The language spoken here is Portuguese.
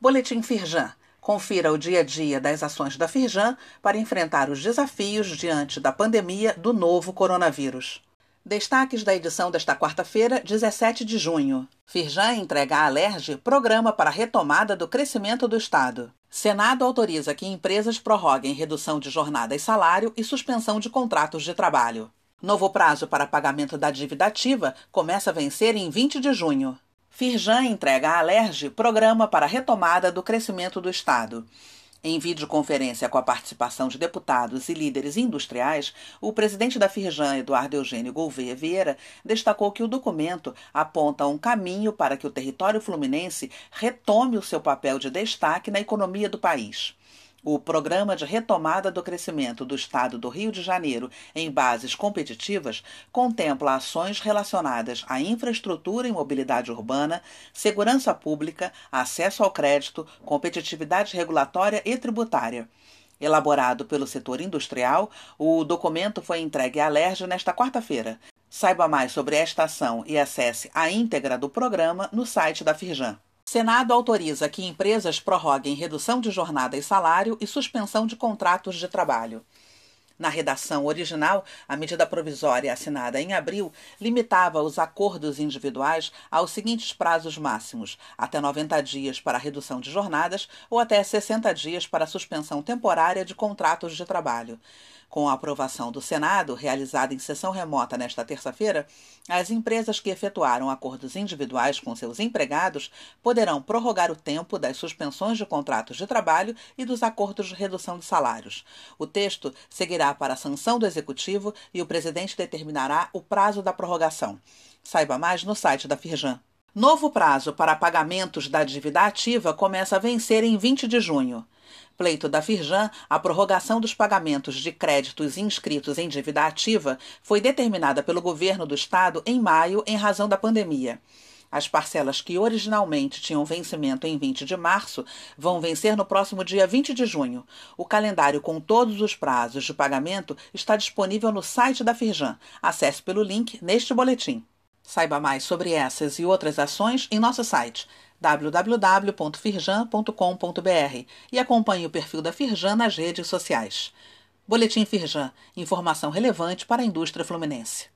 Boletim Firjan. Confira o dia a dia das ações da Firjan para enfrentar os desafios diante da pandemia do novo coronavírus. Destaques da edição desta quarta-feira, 17 de junho. Firjan entrega à Alerj programa para retomada do crescimento do Estado. Senado autoriza que empresas prorroguem redução de jornada e salário e suspensão de contratos de trabalho. Novo prazo para pagamento da dívida ativa começa a vencer em 20 de junho. Firjan entrega à Alerj programa para retomada do crescimento do Estado. Em videoconferência com a participação de deputados e líderes industriais, o presidente da Firjan, Eduardo Eugênio Gouveia Vieira, destacou que o documento aponta um caminho para que o território fluminense retome o seu papel de destaque na economia do país. O Programa de Retomada do Crescimento do Estado do Rio de Janeiro em Bases Competitivas contempla ações relacionadas à infraestrutura e mobilidade urbana, segurança pública, acesso ao crédito, competitividade regulatória e tributária. Elaborado pelo setor industrial, o documento foi entregue à LERJ nesta quarta-feira. Saiba mais sobre esta ação e acesse a íntegra do programa no site da Firjan. Senado autoriza que empresas prorroguem redução de jornada e salário e suspensão de contratos de trabalho. Na redação original, a medida provisória assinada em abril limitava os acordos individuais aos seguintes prazos máximos: até 90 dias para redução de jornadas ou até 60 dias para suspensão temporária de contratos de trabalho. Com a aprovação do Senado, realizada em sessão remota nesta terça-feira, as empresas que efetuaram acordos individuais com seus empregados poderão prorrogar o tempo das suspensões de contratos de trabalho e dos acordos de redução de salários. O texto seguirá para a sanção do Executivo e o presidente determinará o prazo da prorrogação. Saiba mais no site da Firjan. Novo prazo para pagamentos da dívida ativa começa a vencer em 20 de junho. Pleito da Firjan, a prorrogação dos pagamentos de créditos inscritos em dívida ativa foi determinada pelo governo do estado em maio em razão da pandemia. As parcelas que originalmente tinham vencimento em 20 de março vão vencer no próximo dia 20 de junho. O calendário com todos os prazos de pagamento está disponível no site da Firjan. Acesse pelo link neste boletim. Saiba mais sobre essas e outras ações em nosso site www.firjan.com.br e acompanhe o perfil da Firjan nas redes sociais. Boletim Firjan, informação relevante para a indústria fluminense.